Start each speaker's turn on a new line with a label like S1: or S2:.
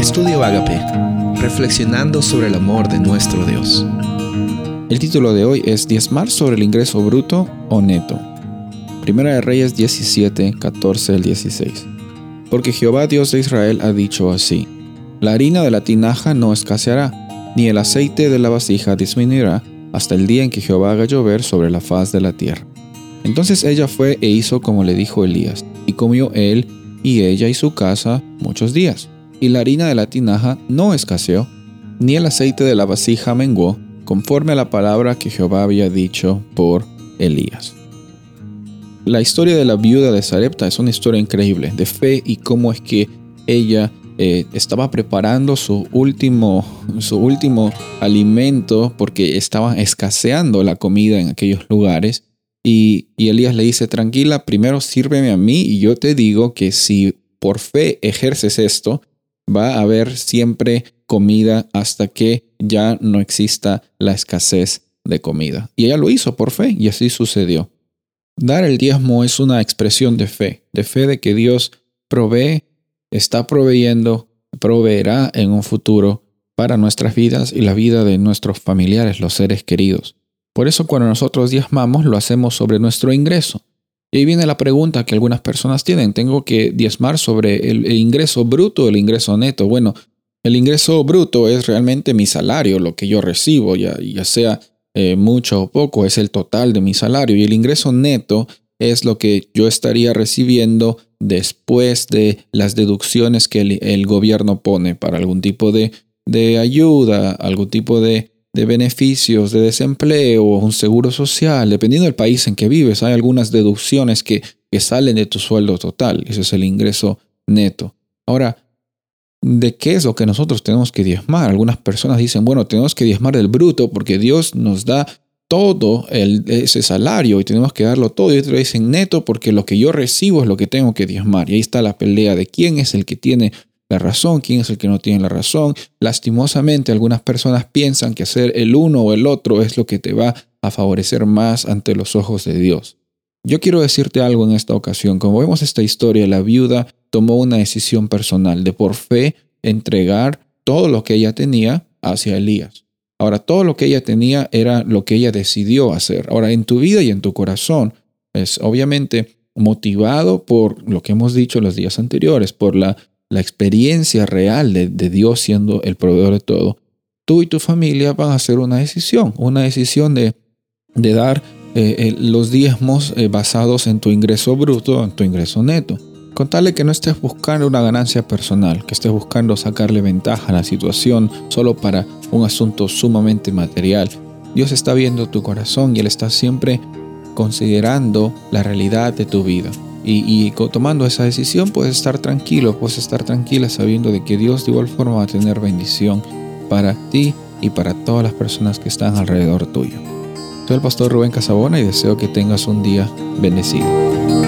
S1: Estudio Agape, reflexionando sobre el amor de nuestro Dios.
S2: El título de hoy es Diezmar sobre el ingreso bruto o neto. Primera de Reyes 17, 14 al 16. Porque Jehová Dios de Israel ha dicho así: La harina de la tinaja no escaseará, ni el aceite de la vasija disminuirá, hasta el día en que Jehová haga llover sobre la faz de la tierra. Entonces ella fue e hizo como le dijo Elías, y comió él y ella y su casa muchos días. Y la harina de la tinaja no escaseó, ni el aceite de la vasija menguó, conforme a la palabra que Jehová había dicho por Elías. La historia de la viuda de Sarepta es una historia increíble de fe y cómo es que ella eh, estaba preparando su último, su último alimento porque estaba escaseando la comida en aquellos lugares y, Elías le dice, tranquila, primero sírveme a mí y yo te digo que si por fe ejerces esto, va a haber siempre comida hasta que ya no exista la escasez de comida. Y ella lo hizo por fe y así sucedió. Dar el diezmo es una expresión de fe, de fe de que Dios provee, está proveyendo, proveerá en un futuro para nuestras vidas y la vida de nuestros familiares, los seres queridos. Por eso cuando nosotros diezmamos lo hacemos sobre nuestro ingreso. Y ahí viene la pregunta que algunas personas tienen. ¿Tengo que diezmar sobre el, ingreso bruto o el ingreso neto? Bueno, el ingreso bruto es realmente mi salario, lo que yo recibo, ya, ya sea eh, mucho o poco, es el total de mi salario. Y el ingreso neto es lo que yo estaría recibiendo después de las deducciones que el, gobierno pone para algún tipo de, de ayuda, algún tipo de de beneficios de desempleo un seguro social, dependiendo del país en que vives, hay algunas deducciones que, que salen de tu sueldo total. Ese es el ingreso neto. Ahora, ¿de qué es lo que nosotros tenemos que diezmar? Algunas personas dicen, bueno, tenemos que diezmar del bruto porque Dios nos da todo ese salario y tenemos que darlo todo. Y otros dicen neto porque lo que yo recibo es lo que tengo que diezmar. Y ahí está la pelea de quién es el que tiene la razón, quién es el que no tiene la razón. Lastimosamente, algunas personas piensan que hacer el uno o el otro es lo que te va a favorecer más ante los ojos de Dios. Yo quiero decirte algo en esta ocasión. Como vemos esta historia, la viuda tomó una decisión personal de por fe entregar todo lo que ella tenía hacia Elías. Ahora, todo lo que ella tenía era lo que ella decidió hacer. Ahora, en tu vida y en tu corazón, es obviamente motivado por lo que hemos dicho los días anteriores, por la la experiencia real de, Dios siendo el proveedor de todo, tú y tu familia van a hacer una decisión, una decisión de, dar eh, eh, los diezmos eh, basados en tu ingreso bruto, en tu ingreso neto. Contarle que no estés buscando una ganancia personal, que estés buscando sacarle ventaja a la situación solo para un asunto sumamente material. Dios está viendo tu corazón y Él está siempre considerando la realidad de tu vida. Y, tomando esa decisión puedes estar tranquilo, puedes estar tranquila sabiendo de que Dios de igual forma va a tener bendición para ti y para todas las personas que están alrededor tuyo. Soy el pastor Rubén Casabona y deseo que tengas un día bendecido.